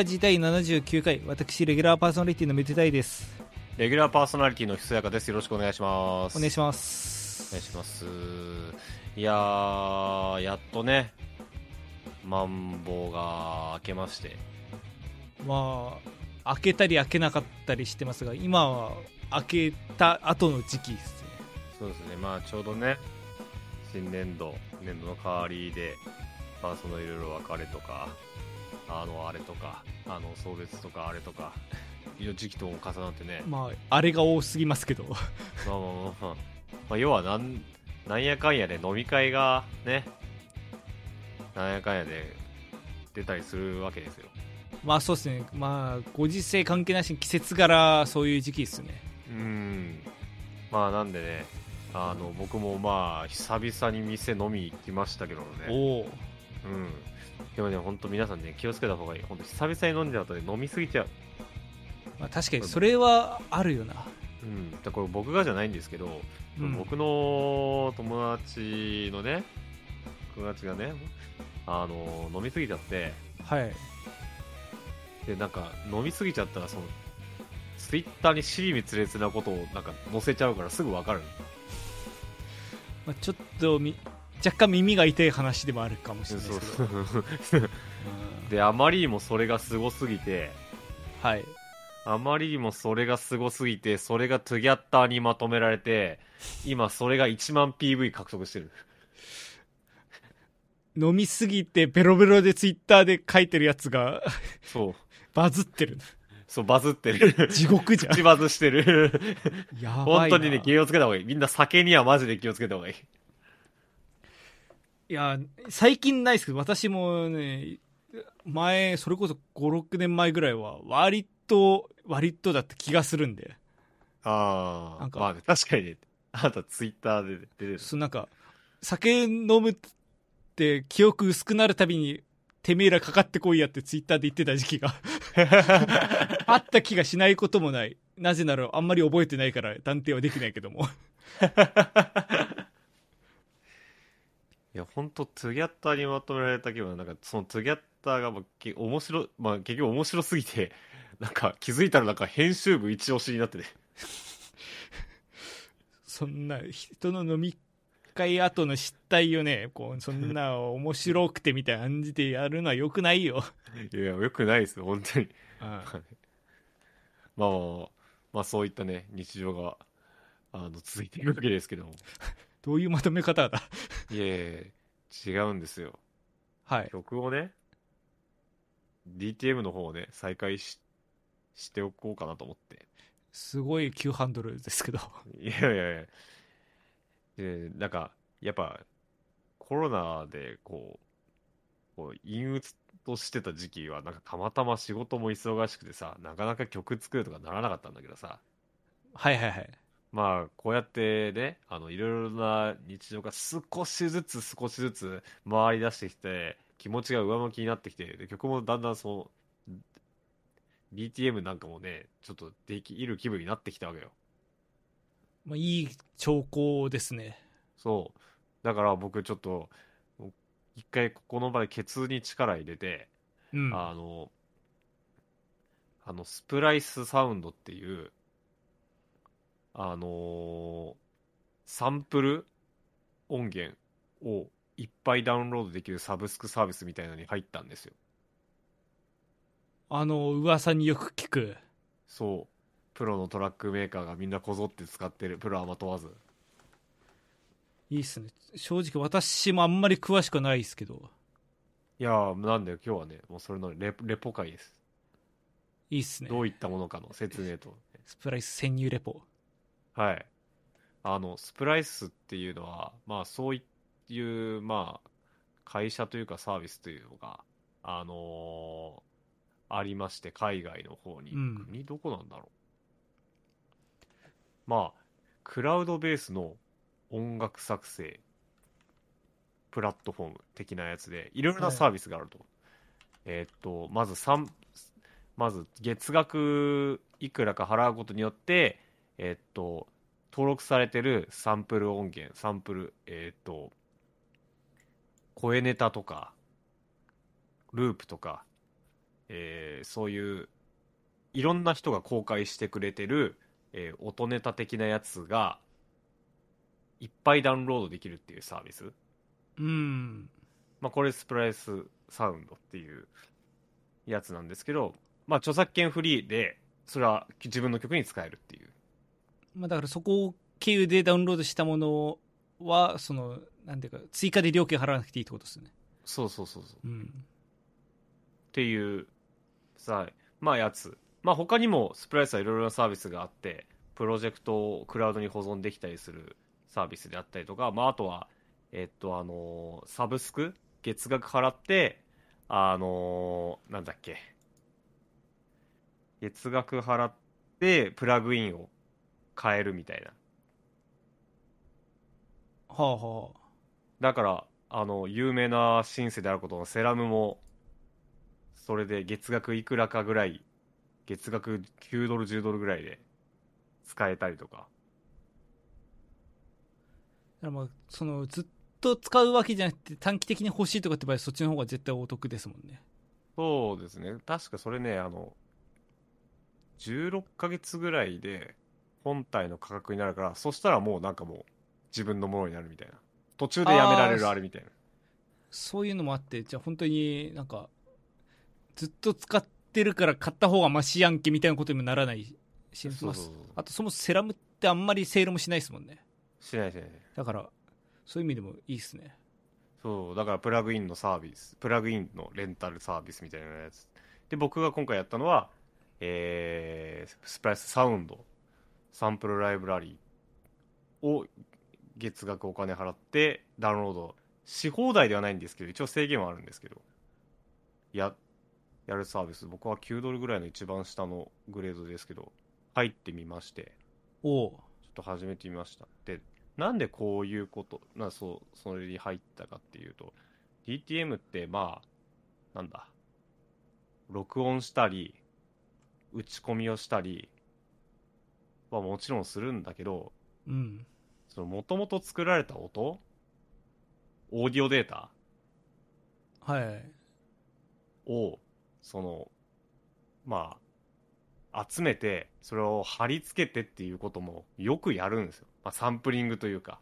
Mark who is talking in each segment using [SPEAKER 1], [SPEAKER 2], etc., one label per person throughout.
[SPEAKER 1] テラジ第79回私レギュラーパーソナリティのメテタイです。
[SPEAKER 2] レギュラーパーソナリティのひそやかです。よろしくお願いします。
[SPEAKER 1] お願いします。
[SPEAKER 2] お願いします。いやーやっとねマンボウが明けまして。
[SPEAKER 1] まあ開けたり開けなかったりしてますが今は開けた後の時期ですね。
[SPEAKER 2] そうですね。まあちょうどね新年度年度の代わりでまあそのいろいろ別れとかあのあれとかあの送別とかあれとか時期とも重なってね。
[SPEAKER 1] まああれが多すぎますけど。
[SPEAKER 2] まあまあまあまあ、まあ、要はなんなんやかんやで飲み会がね。なんやかんやで出たりするわけですよ。
[SPEAKER 1] まあそうですね。まあご時世関係なしに季節柄そういう時期ですね。
[SPEAKER 2] うん。まあなんでねあの僕もまあ久々に店飲み行きましたけどね。
[SPEAKER 1] おお
[SPEAKER 2] うんでもね本当皆さんね気をつけた方がいい。本当久々に飲んじゃうとね飲みすぎちゃう。
[SPEAKER 1] まあ、確かにそれはあるよな。
[SPEAKER 2] うん。だこれ僕がじゃないんですけど、
[SPEAKER 1] うん。
[SPEAKER 2] 僕の友達のね友達がねあの飲みすぎちゃって。
[SPEAKER 1] はい。
[SPEAKER 2] でなんか飲みすぎちゃったらそのツイッターに尻滅裂なことをなんか載せちゃうからすぐ分かる。
[SPEAKER 1] まあ、ちょっとみ若干耳が痛い話でもあるかもしれないですけど、
[SPEAKER 2] そう
[SPEAKER 1] う。ん。
[SPEAKER 2] であまりにもそれがすごすぎて。
[SPEAKER 1] はい。
[SPEAKER 2] あまりにもそれがすごすぎてそれがトゥギャッターにまとめられて今それが1万 PV 獲得してる。
[SPEAKER 1] 飲みすぎてベロベロでツイッターで書いてるやつが
[SPEAKER 2] そう。
[SPEAKER 1] バズってる。
[SPEAKER 2] そうバズってる。
[SPEAKER 1] 地獄じゃん。
[SPEAKER 2] 口バズしてる。
[SPEAKER 1] やばいな。
[SPEAKER 2] 本当にね気をつけた方がいい。みんな酒にはマジで気をつけた方がいい
[SPEAKER 1] いや最近ないですけど私もね前それこそ56年前ぐらいは割と割とだった気がするんで。
[SPEAKER 2] あ
[SPEAKER 1] なんか。
[SPEAKER 2] あまあね確かにね。あなたツイッターで出てる。
[SPEAKER 1] そのなんか酒飲むって記憶薄くなるたびにてめえらかかってこいやってツイッターで言ってた時期が。あった気がしないこともない。なぜならあんまり覚えてないから断定はできないけども
[SPEAKER 2] いや本当トゥギャッターにまとめられたけどなんかそのトゥギャッターがまあけ面白いまあ結局面白すぎて なんか気づいたらなんか編集部一押しになってて。
[SPEAKER 1] そんな人の飲み会後の失態をねこうそんな面白くてみたいな感じでやるのはよくないよ、
[SPEAKER 2] いやよくないですよ本当に。あまあまあまあそういったね日常があの続いていくわけですけども
[SPEAKER 1] どういうまとめ方だ？
[SPEAKER 2] いやいやいや違うんですよ。
[SPEAKER 1] はい。
[SPEAKER 2] 曲をね DTM の方をね再開ししておこうかなと思って。
[SPEAKER 1] すごい急ハンドルですけど。
[SPEAKER 2] いやいやいや。でなんかやっぱコロナでこうこう陰鬱としてた時期はなんかたまたま仕事も忙しくてさなかなか曲作るとかならなかったんだけどさ。
[SPEAKER 1] はいはいはい
[SPEAKER 2] まあこうやってねあのいろいろな日常が少しずつ少しずつ回り出してきて気持ちが上向きになってきてで曲もだんだんその DTM なんかもねちょっとできる気分になってきたわけよ。
[SPEAKER 1] まあ、いい兆候ですね。
[SPEAKER 2] そう。だから僕ちょっと一回この場でケツに力入れて、
[SPEAKER 1] うん。
[SPEAKER 2] あのあのスプライスサウンドっていうあのーサンプル音源をいっぱいダウンロードできるサブスクサービスみたいなのに入ったんですよ。
[SPEAKER 1] あの噂によく聞く。
[SPEAKER 2] そう。プロのトラックメーカーがみんなこぞって使ってる。プロアマ問わず。
[SPEAKER 1] いいっすね。正直私もあんまり詳しくはないですけど。
[SPEAKER 2] いやーなんで今日はね。もうそれのレポレポ会です。
[SPEAKER 1] いいっすね。
[SPEAKER 2] どういったものかの説明と。
[SPEAKER 1] スプライス潜入レポ
[SPEAKER 2] はい。あの、スプライスっていうのは、まあそういう、まあ、会社というかサービスというのが、あのーありまして、海外の方に。
[SPEAKER 1] うん
[SPEAKER 2] 国どこなんだろう。まあ、クラウドベースの音楽作成、プラットフォーム的なやつで、いろいろなサービスがあると。えーっと、まず三まず月額いくらか払うことによって、えーっと、登録されてるサンプル音源、サンプル、えーっと、声ネタとか、ループとか、えーそういういろんな人が公開してくれてる、えー音ネタ的なやつがいっぱいダウンロードできるっていうサービス、
[SPEAKER 1] うん。
[SPEAKER 2] まあ、これスプライスサウンドっていうやつなんですけど、まあ、著作権フリーでそれは自分の曲に使えるっていう
[SPEAKER 1] まあだからそこを経由でダウンロードしたものは、その、なんていうか、追加で料金払わなくていいってことですね。
[SPEAKER 2] そうそうそうそう
[SPEAKER 1] うん。
[SPEAKER 2] っていうさまあやつまあ他にもスプライスはいろいろなサービスがあってプロジェクトをクラウドに保存できたりするサービスであったりとかまああとはえっとあのサブスク？月額払ってあのなんだっけ？月額払ってプラグインを変えるみたいな
[SPEAKER 1] はあはあ。
[SPEAKER 2] だからあの有名なシンセであることのセラムもそれで月額いくらかぐらい月額9ドル10ドルぐらいで使えたりとか
[SPEAKER 1] だからまあ、その、ずっと使うわけじゃなくて、短期的に欲しいとかって場合、そっちの方が絶対お得ですもんね。
[SPEAKER 2] そうですね確かそれねあの16ヶ月ぐらいで本体の価格になるからそしたらもうなんかもう自分のものになるみたいな。途中でやめられる
[SPEAKER 1] あ
[SPEAKER 2] れみたいな。
[SPEAKER 1] そういうのもあって、じゃあ本当になんか、ずっと使ってるから買った方がマシやんけみたいなことにもならないし、
[SPEAKER 2] そうそうそう
[SPEAKER 1] あとそもそもセラムってあんまりセールもしないですもんね。
[SPEAKER 2] しないしない
[SPEAKER 1] だから、そういう意味でもいいですね。
[SPEAKER 2] そうだからプラグインのサービスプラグインのレンタルサービスみたいなやつ。で僕が今回やったのはえー、スプライスサウンドサンプルライブラリーを月額お金払ってダウンロードし放題ではないんですけど一応制限はあるんですけどややるサービス僕は9ドルぐらいの一番下のグレードですけど入ってみまして
[SPEAKER 1] おう
[SPEAKER 2] ちょっと始めてみました。で、なんでこういうこと、なそう、それに入ったかっていうと、DTM ってまあ、なんだ、録音したり、打ち込みをしたりはもちろんするんだけど、
[SPEAKER 1] うん。
[SPEAKER 2] その元々作られた音？オーディオデータ？
[SPEAKER 1] はい。
[SPEAKER 2] を、その、まあ、集めて、それを貼り付けてっていうこともよくやるんですよ。まあ、サンプリングというか。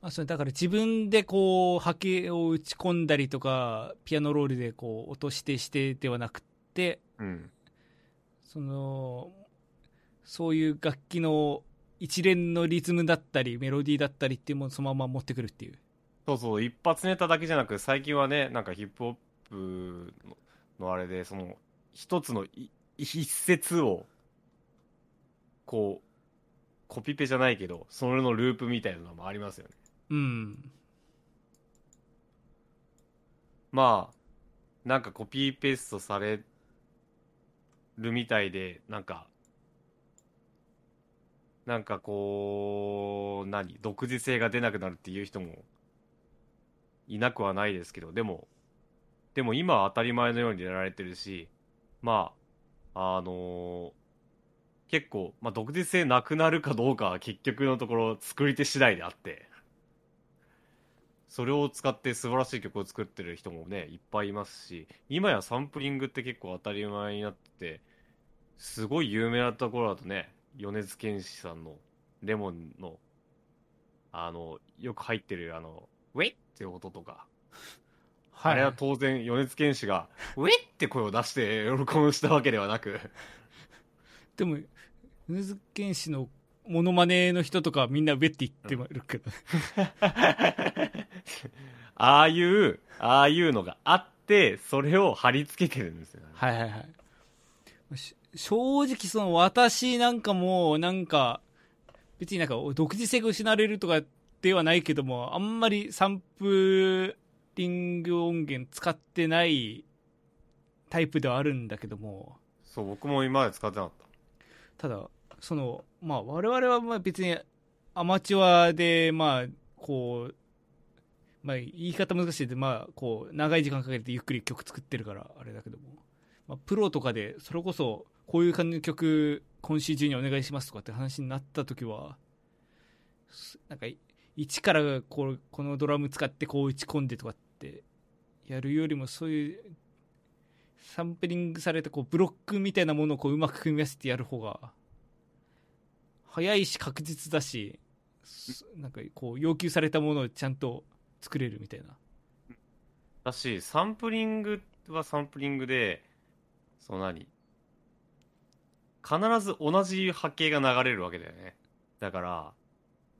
[SPEAKER 1] あそれだから自分でこう波形を打ち込んだりとかピアノロールでこう音してしてではなくて
[SPEAKER 2] うん。
[SPEAKER 1] そのそういう楽器の一連のリズムだったりメロディーだったりっていうものをそのまま持ってくるっていう
[SPEAKER 2] そうそう、一発ネタだけじゃなく、最近はね、なんかヒップホップののあれで、その、一つのい一節を、こう、コピペじゃないけど、それのループみたいなのもありますよね。
[SPEAKER 1] うん
[SPEAKER 2] まあ、なんかコピーペーストされるみたいで、なんか、なんかこう、何、独自性が出なくなるっていう人もいなくはないですけど、でも、でも今は当たり前のようにやられてるし、まあ、あのー結構、まあ、独自性なくなるかどうかは結局のところ作り手次第であって、それを使って素晴らしい曲を作ってる人もね、いっぱいいますし、今やサンプリングって結構当たり前になってて、すごい有名なところだとね、米津玄師さんのレモンの、あの、よく入ってるあの、ウェイっていう音とか、
[SPEAKER 1] はい。
[SPEAKER 2] あれは当然米津玄師が、ウェイって声を出して喜んしたわけではなく、
[SPEAKER 1] でも米津玄師のモノマネの人とかはみんな上って言ってるけど、
[SPEAKER 2] ああいう、ああいうのがあって、それを貼り付けてるんですよ、ね。
[SPEAKER 1] はいはいはい。し正直その私なんかもなんか別になんか独自性が失われるとかではないけどもあんまりサンプリング音源使ってないタイプではあるんだけども
[SPEAKER 2] そう、僕も今まで使ってなかった。
[SPEAKER 1] ただそのまあ我々はまあ別にアマチュアでまあこうまあ言い方難しいでまあこう長い時間かけてゆっくり曲作ってるからあれだけども、まあ、プロとかでそれこそこういう感じの曲今週中にお願いしますとかって話になった時はなんか一からこうこのドラム使ってこう打ち込んでとかってやるよりもそういうサンプリングされたこうブロックみたいなものをこううまく組み合わせてやる方が早いし確実だしなんかこう要求されたものをちゃんと作れるみたいな。
[SPEAKER 2] だし、サンプリングはサンプリングで、その何必ず同じ波形が流れるわけだよね。だから、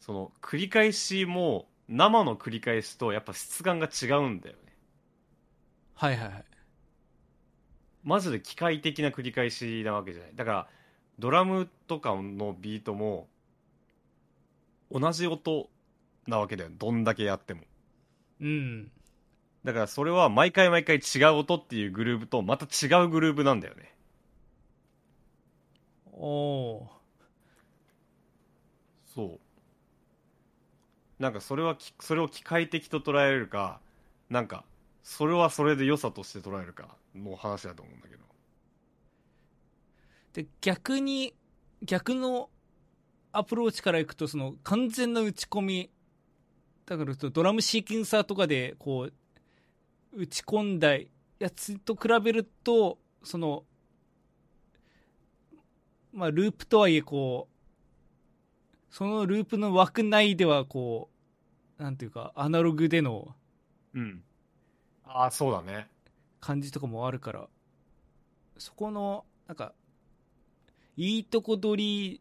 [SPEAKER 2] その繰り返しも、生の繰り返しとやっぱ質感が違うんだよね。
[SPEAKER 1] はいはいはい
[SPEAKER 2] マジで機械的な繰り返しなわけじゃない。だから、ドラムとかのビートも、同じ音なわけだよ。どんだけやっても。
[SPEAKER 1] うん
[SPEAKER 2] だからそれは毎回毎回違う音っていうグルーブとまた違うグルーブなんだよね。
[SPEAKER 1] おお
[SPEAKER 2] そう。なんかそれはき、それを機械的と捉えるか、なんか、それはそれで良さとして捉えるかの話だと思うんだけど。
[SPEAKER 1] で逆に逆のアプローチからいくとその完全な打ち込みだからドラムシーケンサーとかでこう打ち込んだやつと比べるとそのまあループとはいえこうそのループの枠内ではこうなんていうかアナログでの
[SPEAKER 2] うん。ああ、そうだね。
[SPEAKER 1] 感じとかもあるからそこのなんかいいとこ取り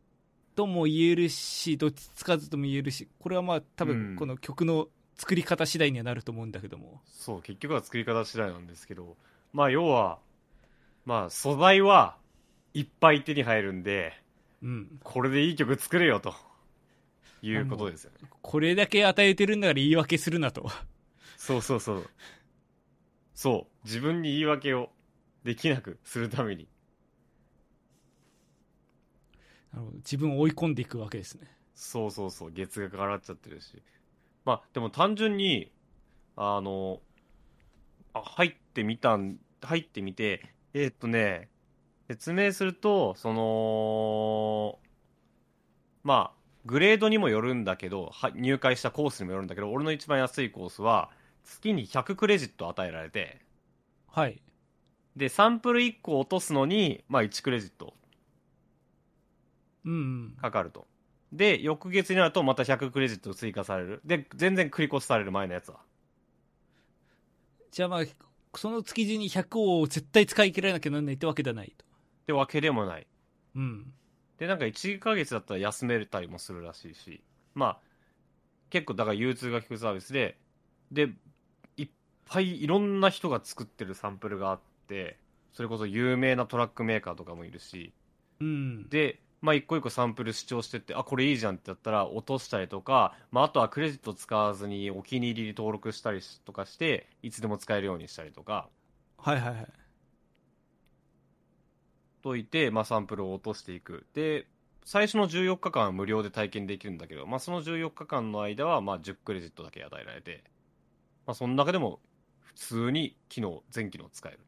[SPEAKER 1] とも言えるしどっちつかずとも言えるしこれはまあ多
[SPEAKER 2] うん
[SPEAKER 1] 分この曲の作り方次第にはなると思うんだけども、
[SPEAKER 2] そう、結局は作り方次第なんですけど、まあ要は、まあ素材はいっぱい手に入るんで、
[SPEAKER 1] うん、
[SPEAKER 2] これでいい曲作れよと。いうことですよね。
[SPEAKER 1] これだけ与えてるんだから言い訳するなと
[SPEAKER 2] そうそうそう。そう。自分に言い訳をできなくするために。
[SPEAKER 1] なるほど自分を追い込んでいくわけですね
[SPEAKER 2] そうそうそう。月額払っちゃってるし。まあ、でも単純に、あの、あ入ってみたん、入ってみて、えーっとね、説明すると、その、まあ、グレードにもよるんだけど、は入会したコースにもよるんだけど、俺の一番安いコースは、月に100クレジット与えられて、
[SPEAKER 1] はい
[SPEAKER 2] で、サンプル1個落とすのに、まあ1クレジット
[SPEAKER 1] うんうん
[SPEAKER 2] かかると。で、翌月になるとまた100クレジット追加される。で、全然繰り越しされる前のやつは。
[SPEAKER 1] じゃあまあその月中に100を絶対使い切らなきゃなんないってわけではないと
[SPEAKER 2] ってわけでもない。
[SPEAKER 1] うん。
[SPEAKER 2] で、なんか1ヶ月だったら休めたりもするらしいし。まあ、結構だから融通が利くサービスで、で、いっぱいいろんな人が作ってるサンプルがあって、それこそ有名なトラックメーカーとかもいるし、
[SPEAKER 1] うん。
[SPEAKER 2] で、まあ、一個一個サンプル主張してって、あ、これいいじゃんってやったら落としたりとか、まあ、あとはクレジット使わずにお気に入りに登録したりしとかして、いつでも使えるようにしたりとか、
[SPEAKER 1] はいはいはい
[SPEAKER 2] といて、まあ、サンプルを落としていく。で、最初の14日間は無料で体験できるんだけど、まあ、その14日間の間は、まあ、10クレジットだけ与えられて、まあ、その中でも、普通に機能、全機能使える。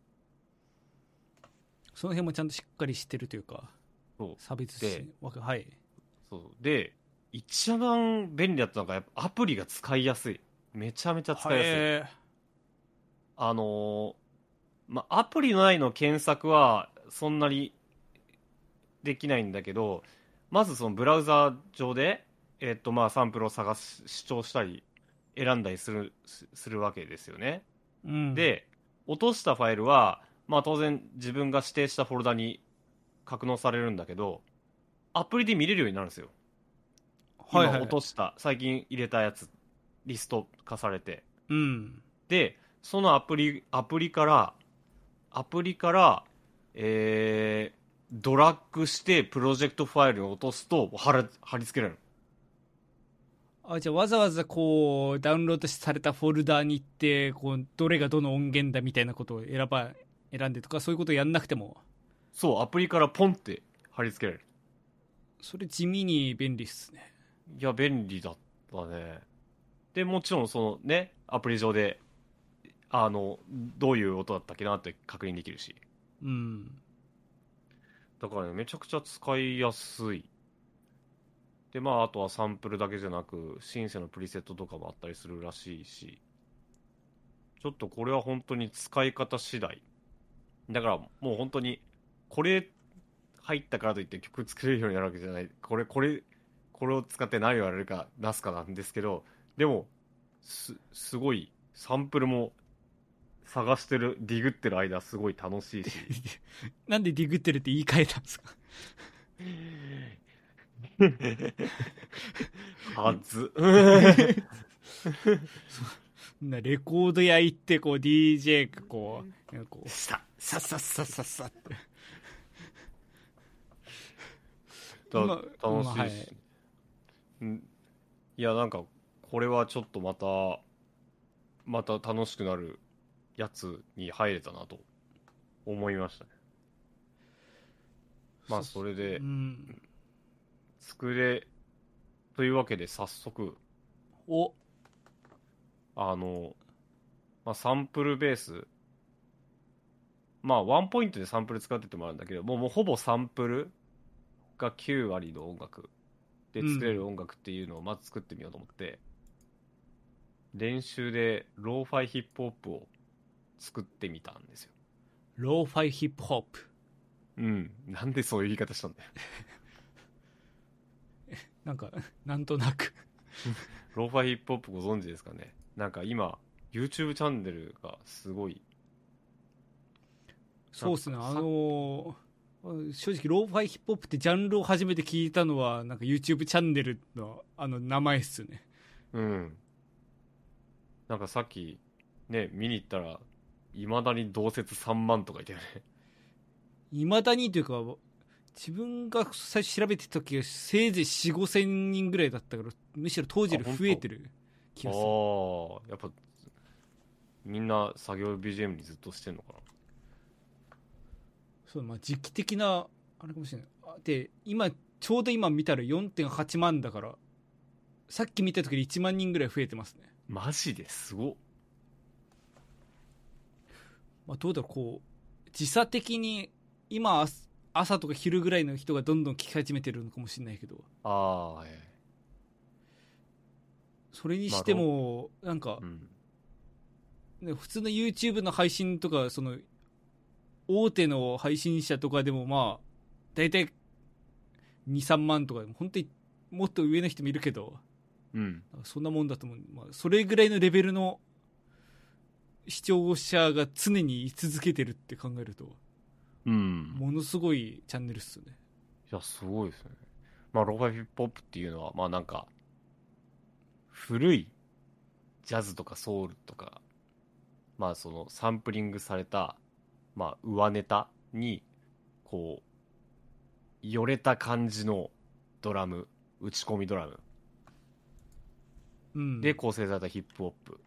[SPEAKER 1] その辺もちゃんとしっかりしてるというか
[SPEAKER 2] そう。
[SPEAKER 1] 差別
[SPEAKER 2] で
[SPEAKER 1] しわけはい
[SPEAKER 2] そう。で、一番便利だったのが、やっぱアプリが使いやすい。めちゃめちゃ使いやすい。
[SPEAKER 1] へ
[SPEAKER 2] あのーまあ、アプリ内の検索はそんなにできないんだけど、まずそのブラウザー上で、えっと、まあ、サンプルを探し、主張したり、選んだりする、すするわけですよね。
[SPEAKER 1] ーうん
[SPEAKER 2] で、落としたファイルは、まあ、当然自分が指定したフォルダに格納されるんだけど、アプリで見れるようになるんですよ。
[SPEAKER 1] はいはい
[SPEAKER 2] 今落とした、最近入れたやつ、リスト化されて。
[SPEAKER 1] うん
[SPEAKER 2] で、そのアプリ、アプリから、アプリから、えー、ドラッグしてプロジェクトファイルに落とすと貼ら貼り付けられる。
[SPEAKER 1] あじゃあわざわざこうダウンロードされたフォルダに行ってこうどれがどの音源だみたいなことを選ば選んでとかそういうことをやんなくても
[SPEAKER 2] そう、アプリからポンって貼り付けられる。
[SPEAKER 1] それ地味に便利っすね
[SPEAKER 2] いや、便利だったね。で、もちろんそのね、アプリ上で、あの、どういう音だったっけなって確認できるし。
[SPEAKER 1] うん
[SPEAKER 2] だからね、めちゃくちゃ使いやすい。で、まあ、あとはサンプルだけじゃなく、シンセのプリセットとかもあったりするらしいし、ちょっとこれは本当に使い方次第だからもう本当に、これ入ったからといって曲作れるようになるわけじゃない。これ、これ、これを使って何をやれるか出すかなんですけど、でも、す、すごい、サンプルも探してる、ディグってる間すごい楽しいし。
[SPEAKER 1] なんでディグってるって言い換えたんですか？
[SPEAKER 2] はず。
[SPEAKER 1] なレコード屋行って、こう、DJ がこう、こう、
[SPEAKER 2] さ、
[SPEAKER 1] さっさっさっさっさって。
[SPEAKER 2] 楽しいし、
[SPEAKER 1] まあはい
[SPEAKER 2] うんいやなんかこれはちょっとまたまた楽しくなるやつに入れたなと思いましたねまあそれで
[SPEAKER 1] うん。
[SPEAKER 2] 作れというわけで早速
[SPEAKER 1] お、
[SPEAKER 2] あの、まあ、サンプルベースまあワンポイントでサンプル使っててもあるんだけどもうもうほぼサンプルが9割の音楽で作れる音楽っていうのをまず作ってみようと思って、練習でローファイヒップホップを作ってみたんですよ
[SPEAKER 1] ローファイヒップホップ。
[SPEAKER 2] うんなんでそういう言い方したんだよ
[SPEAKER 1] なんか、なんとなく。
[SPEAKER 2] ローファイヒップホップご存知ですかねなんか今 YouTube チャンネルがすごい
[SPEAKER 1] そうっすね、あのー正直、ローファイヒップホップってジャンルを初めて聞いたのは、なんか YouTube チャンネルのあの名前っすよね。
[SPEAKER 2] うん。なんかさっき、ね、見に行ったら、いまだに同説3万とかいたよね。
[SPEAKER 1] いまだにというか、自分が最初調べてた時は、せいぜい4、5千人ぐらいだったから、むしろ当時より増えてる気
[SPEAKER 2] あ
[SPEAKER 1] がする。
[SPEAKER 2] あ、やっぱ、みんな作業 BGM にずっとしてんのかな。
[SPEAKER 1] そう、まあ時期的な、あれかもしれない。あで、今、ちょうど今見たら4.8万だから、さっき見た時より1万人ぐらい増えてますね。
[SPEAKER 2] マジですごっ。
[SPEAKER 1] まあ、どうだろう、こう、時差的に、今、朝とか昼ぐらいの人がどんどん聞き始めてるのかもしれないけど、
[SPEAKER 2] ああ、はい。
[SPEAKER 1] それにしても、なんか
[SPEAKER 2] う、ん。
[SPEAKER 1] ね普通の YouTube の配信とか、その、大手の配信者とかでもまあ、大体、2、3万とかでも、本当にもっと上の人もいるけど、
[SPEAKER 2] うん。
[SPEAKER 1] そんなもんだと思う。まあ、それぐらいのレベルの視聴者が常に居続けてるって考えると、
[SPEAKER 2] うん。
[SPEAKER 1] ものすごいチャンネルっすよね。
[SPEAKER 2] いや、すごいですね。まあ、ローファイヒップホップっていうのは、まあなんか、古いジャズとかソウルとか、まあそのサンプリングされた、まあ上ネタに、こう、よれた感じのドラム、打ち込みドラム
[SPEAKER 1] うん。
[SPEAKER 2] で構成されたヒップホップ。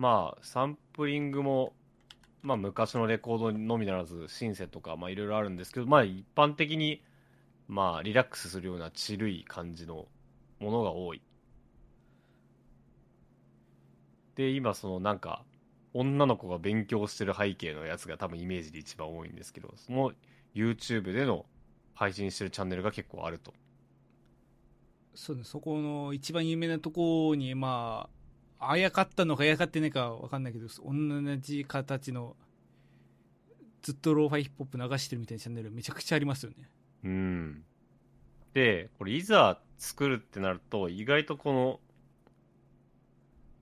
[SPEAKER 2] まあ、サンプリングも、まあ昔のレコードのみならず、シンセとか、まあいろいろあるんですけど、まあ一般的に、まあリラックスするようなチルい感じのものが多い。で、今そのなんか、女の子が勉強してる背景のやつが多分イメージで一番多いんですけど、その YouTube での配信してるチャンネルが結構あると。
[SPEAKER 1] そうね、そこの一番有名なところに、まあ、あやかったのかあやかってないかわかんないけど、同じ形の、ずっとローファイヒップホップ流してるみたいなチャンネルめちゃくちゃありますよね。
[SPEAKER 2] うん。で、これいざ作るってなると、意外とこの、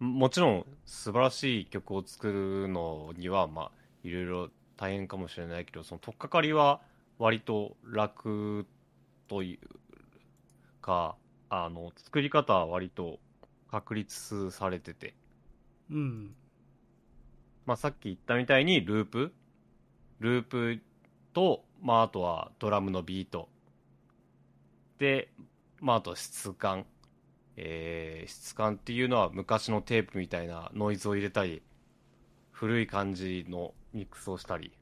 [SPEAKER 2] ももちろん素晴らしい曲を作るのには、まあ、いろいろ大変かもしれないけど、その取っかかりは割と楽というか、あの、作り方は割と確立されてて、
[SPEAKER 1] うん。
[SPEAKER 2] まあ、さっき言ったみたいにループ？ループと、まあ、あとはドラムのビート。で、まあ、あと質感。えー質感っていうのは昔のテープみたいなノイズを入れたり古い感じのミックスをしたり。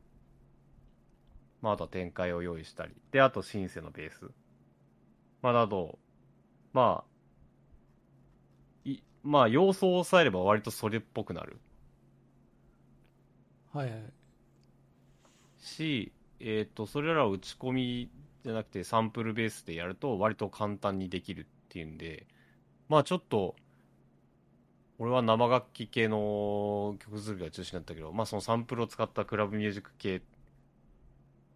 [SPEAKER 2] まあ、あとは展開を用意したり。であとシンセのベース。まあなどまあいまあ要素を抑えれば割とそれっぽくなる
[SPEAKER 1] はいはい。
[SPEAKER 2] し、えっ、と、それらを打ち込みじゃなくてサンプルベースでやると割と簡単にできるっていうんで、まあちょっと、俺は生楽器系の曲作りが中心だったけど、まあそのサンプルを使ったクラブミュージック系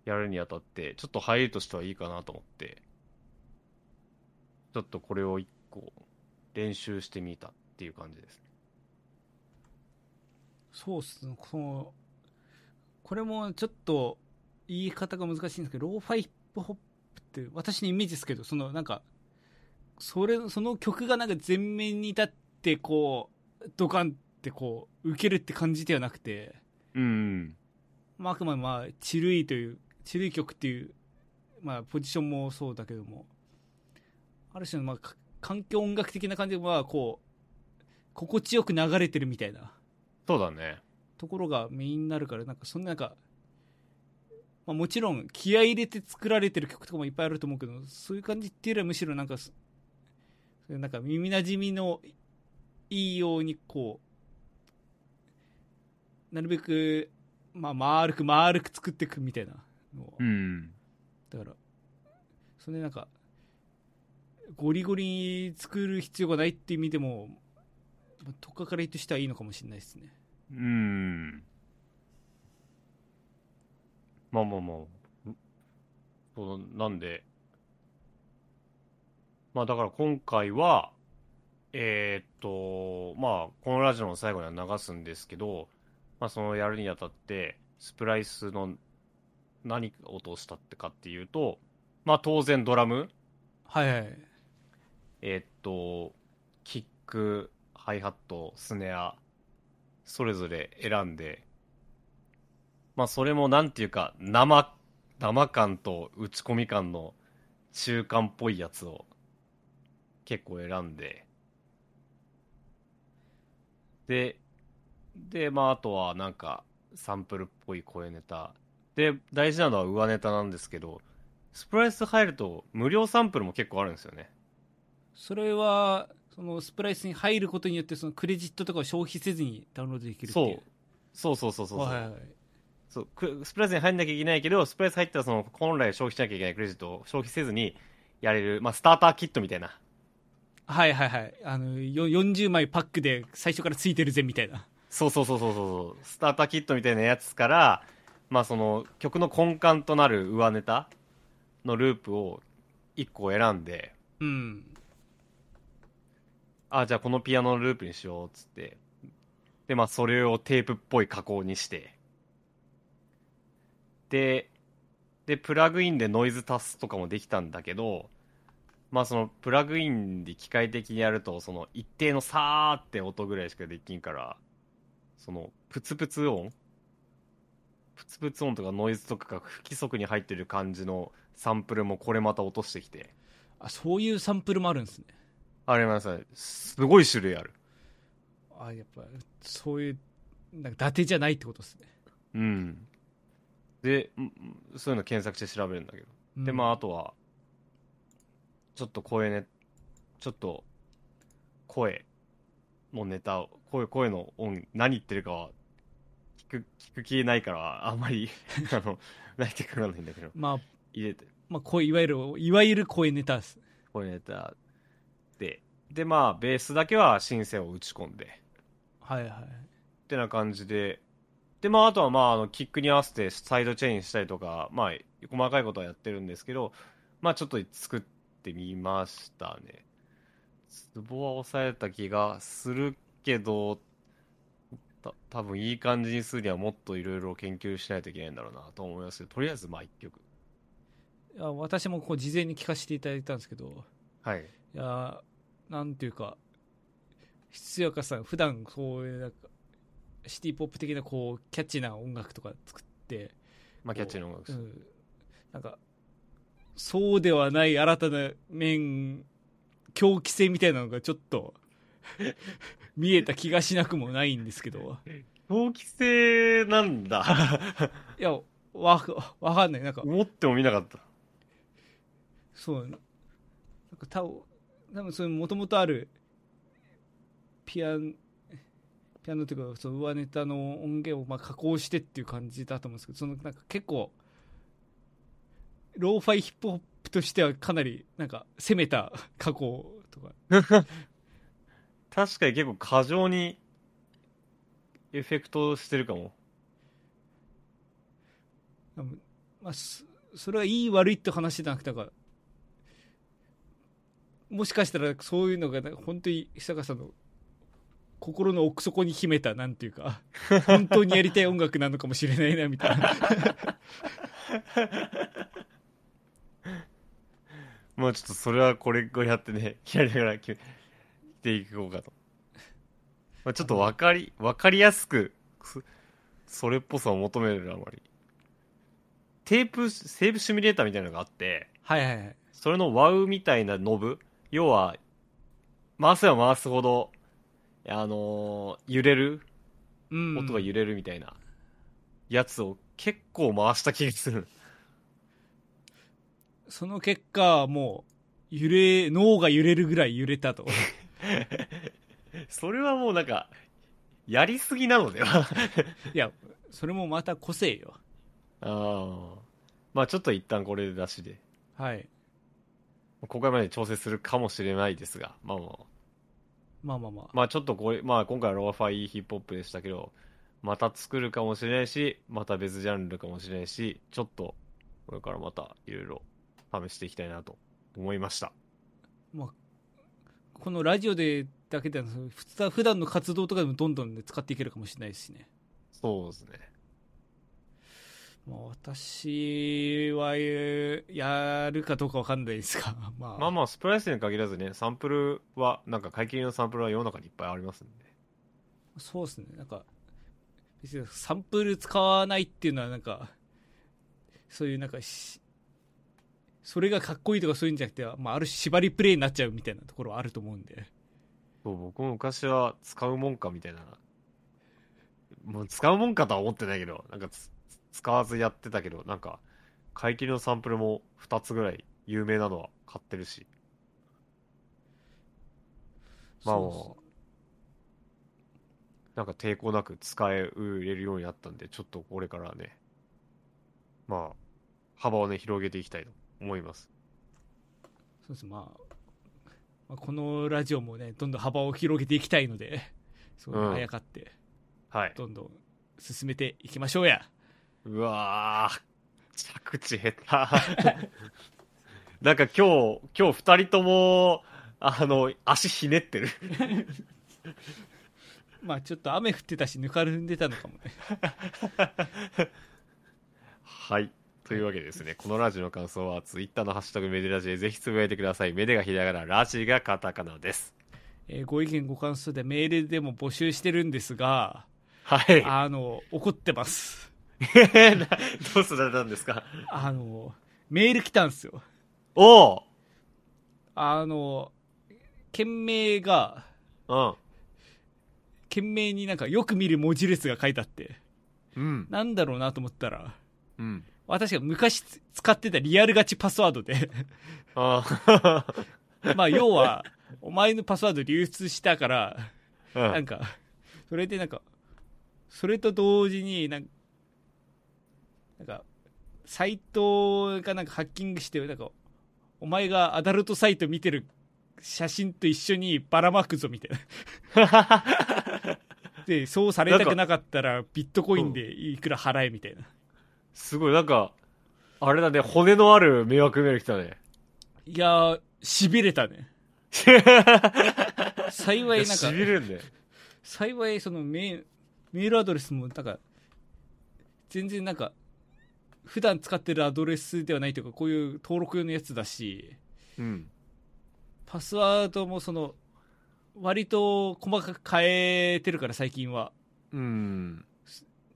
[SPEAKER 2] やるにあたって、ちょっと入りとしてはいいかなと思って、ちょっとこれを一個練習してみたっていう感じですね。
[SPEAKER 1] そうっすねこのこれもちょっと言い方が難しいんですけどローファイヒップホップって私のイメージですけどそのなんかそれその曲がなんか前面に立ってこうドカンってこう受けるって感じではなくて、
[SPEAKER 2] うん。
[SPEAKER 1] まあ、あくまでまあチルいというチルい曲っていう、まあ、ポジションもそうだけどもある種のまあか環境音楽的な感じではこう心地よく流れてるみたいな
[SPEAKER 2] そうだね。
[SPEAKER 1] ところがメインになるからなんかそんななんか、まあ、もちろん気合い入れて作られてる曲とかもいっぱいあると思うけどそういう感じっていうよりはむしろなんかそそういうなんか耳なじみのいいようにこうなるべく、まあ、丸く丸く作っていくみたいなのを
[SPEAKER 2] うん。
[SPEAKER 1] だからそれでなんかゴリゴリに作る必要がないっていう意味でもまあとっかかりとしてはいいのかもしれないですね
[SPEAKER 2] うん。まあまあまあ。んそうなんで、まあだから今回は、えーっと、まあこのラジオの最後には流すんですけど、まあそのやるにあたって、スプライスの何を落としたってかっていうと、まあ当然ドラム、
[SPEAKER 1] はいはい
[SPEAKER 2] えーっと、キック、ハイハット、スネア、それぞれ選んで、まあそれもなんていうか、生、生感と打ち込み感の中間っぽいやつを結構選んで、で、で、まああとはなんかサンプルっぽい声ネタ。で、大事なのは上ネタなんですけど、スプライス入ると無料サンプルも結構あるんですよね。
[SPEAKER 1] それはそのスプライスに入ることによってそのクレジットとかを消費せずにダウンロードできるっていう
[SPEAKER 2] そう。そうそうそうそうそう。
[SPEAKER 1] はいはいはい
[SPEAKER 2] そうくスプライスに入んなきゃいけないけど、スプライス入ったらその本来消費しなきゃいけないクレジットを消費せずにやれる、まあ、スターターキットみたいな。
[SPEAKER 1] はいはいはいあのよ40枚パックで最初からついてるぜみたいな
[SPEAKER 2] そうそうそうそうそう。スターターキットみたいなやつから、まあその曲の根幹となる上ネタのループを1個選んで、
[SPEAKER 1] うん
[SPEAKER 2] あ、じゃあこのピアノのループにしようっつって。で、まあそれをテープっぽい加工にして。で、で、プラグインでノイズ足すとかもできたんだけど、まあそのプラグインで機械的にやると、その一定のさーって音ぐらいしかできんから、そのプツプツ音？プツプツ音とかノイズとかが不規則に入ってる感じのサンプルもこれまた落としてきて。
[SPEAKER 1] あそういうサンプルもあるんですね
[SPEAKER 2] ありますね。すごい種類ある。
[SPEAKER 1] あやっぱそういうなんか伊達じゃないってことですね、
[SPEAKER 2] うん。で、うんそういうの検索して調べるんだけど。
[SPEAKER 1] うん
[SPEAKER 2] で、まあ、あとは、ちょっと声ね、ちょっと、声のネタを、声、声の音、何言ってるかは、聞く、聞く気ないから、あんまり、あの、泣いてくらないんだけど、
[SPEAKER 1] まあ
[SPEAKER 2] 入れて、
[SPEAKER 1] まあこういわゆるいわゆる声ネタです
[SPEAKER 2] 声ネタで、で、まあ、ベースだけはシンセを打ち込んで、
[SPEAKER 1] はいはい
[SPEAKER 2] ってな感じで、で、まあ、あとは、まあ、あの、キックに合わせてサイドチェインしたりとか、まあ、細かいことはやってるんですけど、まあ、ちょっと作ってみましたね。ツボは抑えた気がするけど、た多分いい感じにするにはもっといろいろ研究しないといけないんだろうなと思いますけど、とりあえず、まあ、一曲。
[SPEAKER 1] いや私もこう事前に聞かせていただいたんですけど
[SPEAKER 2] はい。
[SPEAKER 1] いやなんていうか必要かさ普段こういうなんかシティ・ポップ的なこうキャッチーな音楽とか作って、
[SPEAKER 2] まあ、キャッチーな音楽です。
[SPEAKER 1] うん、なんかそうではない新たな面狂気性みたいなのがちょっと 見えた気がしなくもないんですけど
[SPEAKER 2] 狂気性なんだ。
[SPEAKER 1] いやわわかんないなんか
[SPEAKER 2] 思ってもみなかった。
[SPEAKER 1] そうなんか多分それもともとあるピアノピアノというかその上ネタの音源をまあ加工してっていう感じだと思うんですけどそのなんか結構ローファイヒップホップとしてはかなりなんか攻めた加工とか
[SPEAKER 2] 確かに結構過剰にエフェクトしてるかも。
[SPEAKER 1] まあ、そそれはいい悪いって話じゃなくてなんかもしかしたらそういうのが本当に久川さんの心の奥底に秘めたなんていうか 本当にやりたい音楽なのかもしれないなみたいな
[SPEAKER 2] まあちょっとそれはこれこうやってね、やりながら決めていこうかと。まあ、ちょっとわかり、わかりやすく、そそれっぽさを求めるあまり。テープ、セーブシミュレーターみたいなのがあって、
[SPEAKER 1] はいはいはい
[SPEAKER 2] それのワウみたいなノブ、要は、回せば回すほど、あのー揺れる
[SPEAKER 1] うん
[SPEAKER 2] 音が揺れるみたいなやつを結構回した気がする。
[SPEAKER 1] その結果もう揺れ脳が揺れるぐらい揺れたと
[SPEAKER 2] それはもうなんか、やりすぎなのでは
[SPEAKER 1] いやそれもまた個性よ
[SPEAKER 2] ああ。まあちょっと一旦これで出しで。
[SPEAKER 1] はい
[SPEAKER 2] 今回まで調整するかもしれないですが、まあまあ。
[SPEAKER 1] まあまあまあ
[SPEAKER 2] まあちょっとこれ、まあ今回はローファイヒップホップでしたけど、また作るかもしれないし、また別ジャンルかもしれないし、ちょっと、これからまたいろいろ試していきたいなと思いました。
[SPEAKER 1] このラジオでだけではなく普段の活動とかでもどんどん、ね、使っていけるかもしれないですしね、
[SPEAKER 2] そうですね。
[SPEAKER 1] まあ、私はえーやるかどうかわかんないですが まあ、
[SPEAKER 2] まあまあ、スプライスに限らずね、サンプルは、なんか買い切りのサンプルは世の中にいっぱいありますんで。
[SPEAKER 1] そうですねなんか別にサンプル使わないっていうのはなんかそういうなんかしそれがかっこいいとかそういうんじゃなくて、まあ、ある種縛りプレイになっちゃうみたいなところはあると思うんで
[SPEAKER 2] そう僕も昔は使うもんかみたいな。もう使うもんかとは思ってないけど、なんかつ使わずやってたけど、なんか、買い切りのサンプルも2つぐらい有名なのは買ってるし。まあなんか抵抗なく使えるようになったんで、ちょっとこれからね、まあ、幅をね、広げていきたいと思います。
[SPEAKER 1] そうですまあ、まあこのラジオもねどんどん幅を広げていきたいのでそう
[SPEAKER 2] うん
[SPEAKER 1] あやかって
[SPEAKER 2] はい。
[SPEAKER 1] どんどん進めていきましょうや
[SPEAKER 2] うわー、着地下手。なんか今日、今日二人とも、あの、足ひねってる。
[SPEAKER 1] まあちょっと雨降ってたしぬかるんでたのかもね
[SPEAKER 2] はい。というわけでですね、このラジオの感想は、ツイッターのハッシュタグメデラジでぜひつぶやいてください。メデがひらがな、ラジがカタカナです。
[SPEAKER 1] えーご意見ご感想でメールでも募集してるんですが
[SPEAKER 2] はい。
[SPEAKER 1] あの怒ってます
[SPEAKER 2] な どうすられたんですか？
[SPEAKER 1] あのメール来たんですよ
[SPEAKER 2] おう
[SPEAKER 1] あの件名が
[SPEAKER 2] うん。
[SPEAKER 1] 件名になんかよく見る文字列が書いてあって
[SPEAKER 2] うん。
[SPEAKER 1] なんだろうなと思ったら
[SPEAKER 2] うん。
[SPEAKER 1] 私が昔使ってたリアルガチパスワードで
[SPEAKER 2] あ
[SPEAKER 1] まあ要はお前のパスワード流出したから
[SPEAKER 2] あ。
[SPEAKER 1] なんかそれでなんかそれと同時になんなんかサイトがなんかハッキングしてなんかお前がアダルトサイト見てる写真と一緒にばらまくぞみたいな でそうされたくなかったらビットコインでいくら払えみたいな
[SPEAKER 2] すごい、なんか、あれだね、骨のある迷惑メール来たね。
[SPEAKER 1] いやーしびれたね幸いなんか
[SPEAKER 2] しびれんね。
[SPEAKER 1] 幸いそのメメールアドレスもなんか全然なんか普段使ってるアドレスではないというかこういう登録用のやつだし
[SPEAKER 2] うん。
[SPEAKER 1] パスワードもその割と細かく変えてるから最近は
[SPEAKER 2] うん。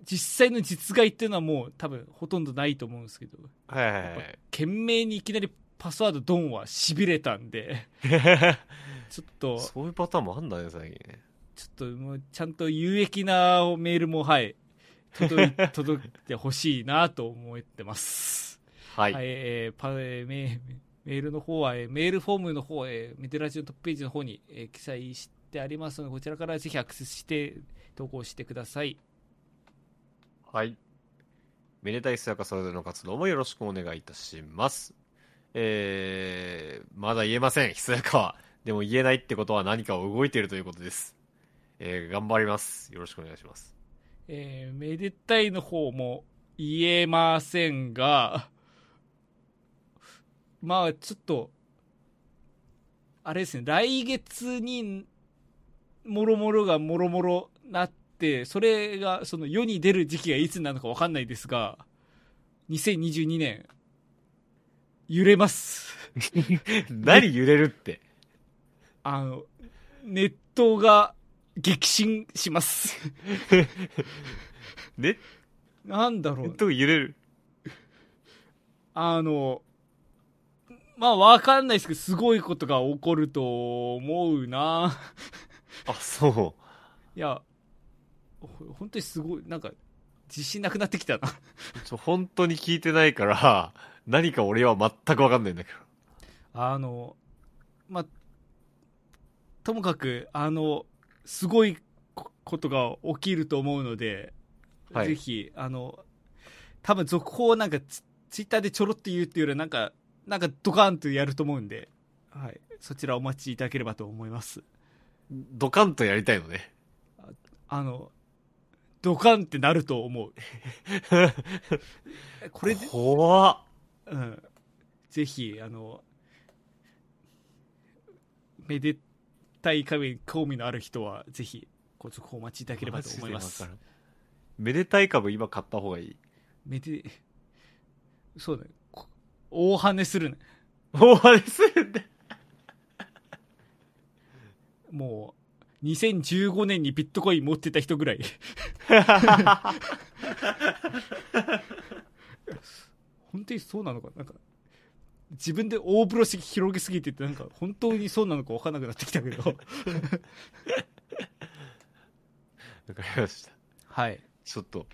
[SPEAKER 1] 実際の実害っていうのはもう多分ほとんどないと思うんですけど
[SPEAKER 2] はいはいはい。
[SPEAKER 1] 懸命にいきなりパスワードドンはしびれたんで ちょっと
[SPEAKER 2] そういうパターンもあんだね、最近ね。
[SPEAKER 1] ちょっともうちゃんと有益なメールもはい届い届いてほしいなと思ってます。
[SPEAKER 2] はい。
[SPEAKER 1] はい、えーパえーメメールの方は、えーメールフォームの方、えーメテラジオトップページの方に、えー記載してありますので、こちらからぜひアクセスして投稿してください。
[SPEAKER 2] はい。めでたいすやかそれぞれの活動もよろしくお願いいたします。えー、まだ言えません、ひそやかは。でも言えないってことは何かを動いているということです。えー頑張ります。よろしくお願いします。
[SPEAKER 1] えーめでたいの方も言えませんが、まあちょっと、あれですね、来月に、もろもろがもろもろなって、それが、その世に出る時期がいつなのかわかんないですが、2022年、揺れます。
[SPEAKER 2] 何揺れるって？
[SPEAKER 1] あの、ネットが激震します。
[SPEAKER 2] ね、
[SPEAKER 1] なんだろう。
[SPEAKER 2] と揺れる？
[SPEAKER 1] あの、まあわかんないですけど、すごいことが起こると思うな。
[SPEAKER 2] あ、そう。
[SPEAKER 1] いや、ほ本当にすごい、なんか、自信なくなってきたな。
[SPEAKER 2] ちょ、本当に聞いてないから、何か俺は全くわかんないんだけど。
[SPEAKER 1] あの、まあ、ともかく、あの、すごいこことが起きると思うので、
[SPEAKER 2] はい
[SPEAKER 1] ぜひ、あの、多分続報をなんかツツイッターでちょろっと言うっていうよりは、なんか、なんかドカンとやると思うんで、はい。そちらお待ちいただければと思います。
[SPEAKER 2] ドカンとやりたいのね。
[SPEAKER 1] あの、ドカンってなると思う。これで、
[SPEAKER 2] 怖っ。
[SPEAKER 1] うん。ぜひ、あの、めでたい神に興味のある人は、ぜひ、ご続報お待ちいただければと思います
[SPEAKER 2] めでたい株今買った方がいい。
[SPEAKER 1] めで、そうだね。こ大跳ねするね。
[SPEAKER 2] もうあれするんだ。
[SPEAKER 1] もう、2015年にビットコイン持ってた人ぐらい。本当にそうなのかなんか、自分で大風呂敷広げすぎてて、なんか、本当にそうなのか分からなくなってきたけど。
[SPEAKER 2] わかりました。
[SPEAKER 1] はい。
[SPEAKER 2] ちょっと、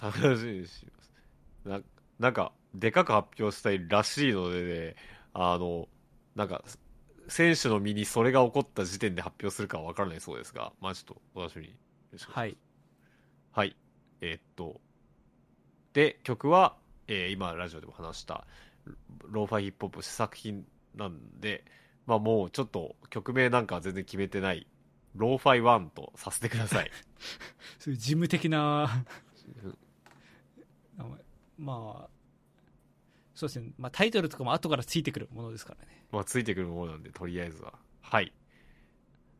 [SPEAKER 2] 楽しみにします。な、なんか、でかく発表したいらしいのでね、あの、なんか、選手の身にそれが起こった時点で発表するかはわからないそうですが、まあちょっと、お楽しみに。よろしくお願いします
[SPEAKER 1] はい。
[SPEAKER 2] はい。えーっと、で、曲は、えー今、ラジオでも話した、ローファイヒップホップ試作品なんで、まあもうちょっと曲名なんかは全然決めてない、ローファイ1とさせてください。
[SPEAKER 1] そういう事務的な、あまあ、そうですね。まあタイトルとかも後からついてくるものですからね。
[SPEAKER 2] まあついてくるものなんで、とりあえずは。はい。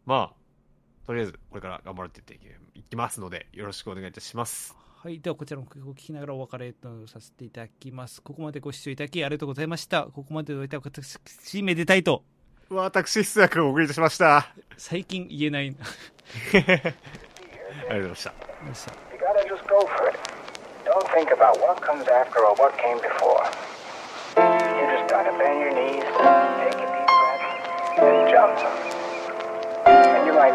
[SPEAKER 2] まあ、とりあえず、これから頑張っていっていきますので、よろしくお願いいたします。
[SPEAKER 1] はい。では、こちらの曲を聴きながらお別れとさせていただきます。ここまでご視聴いただきありがとうございました。ここまでどういた私、めでたいと。
[SPEAKER 2] 私、出役をお送りいたしました。
[SPEAKER 1] 最近言えない。
[SPEAKER 2] ありがとうございました。
[SPEAKER 3] And you might?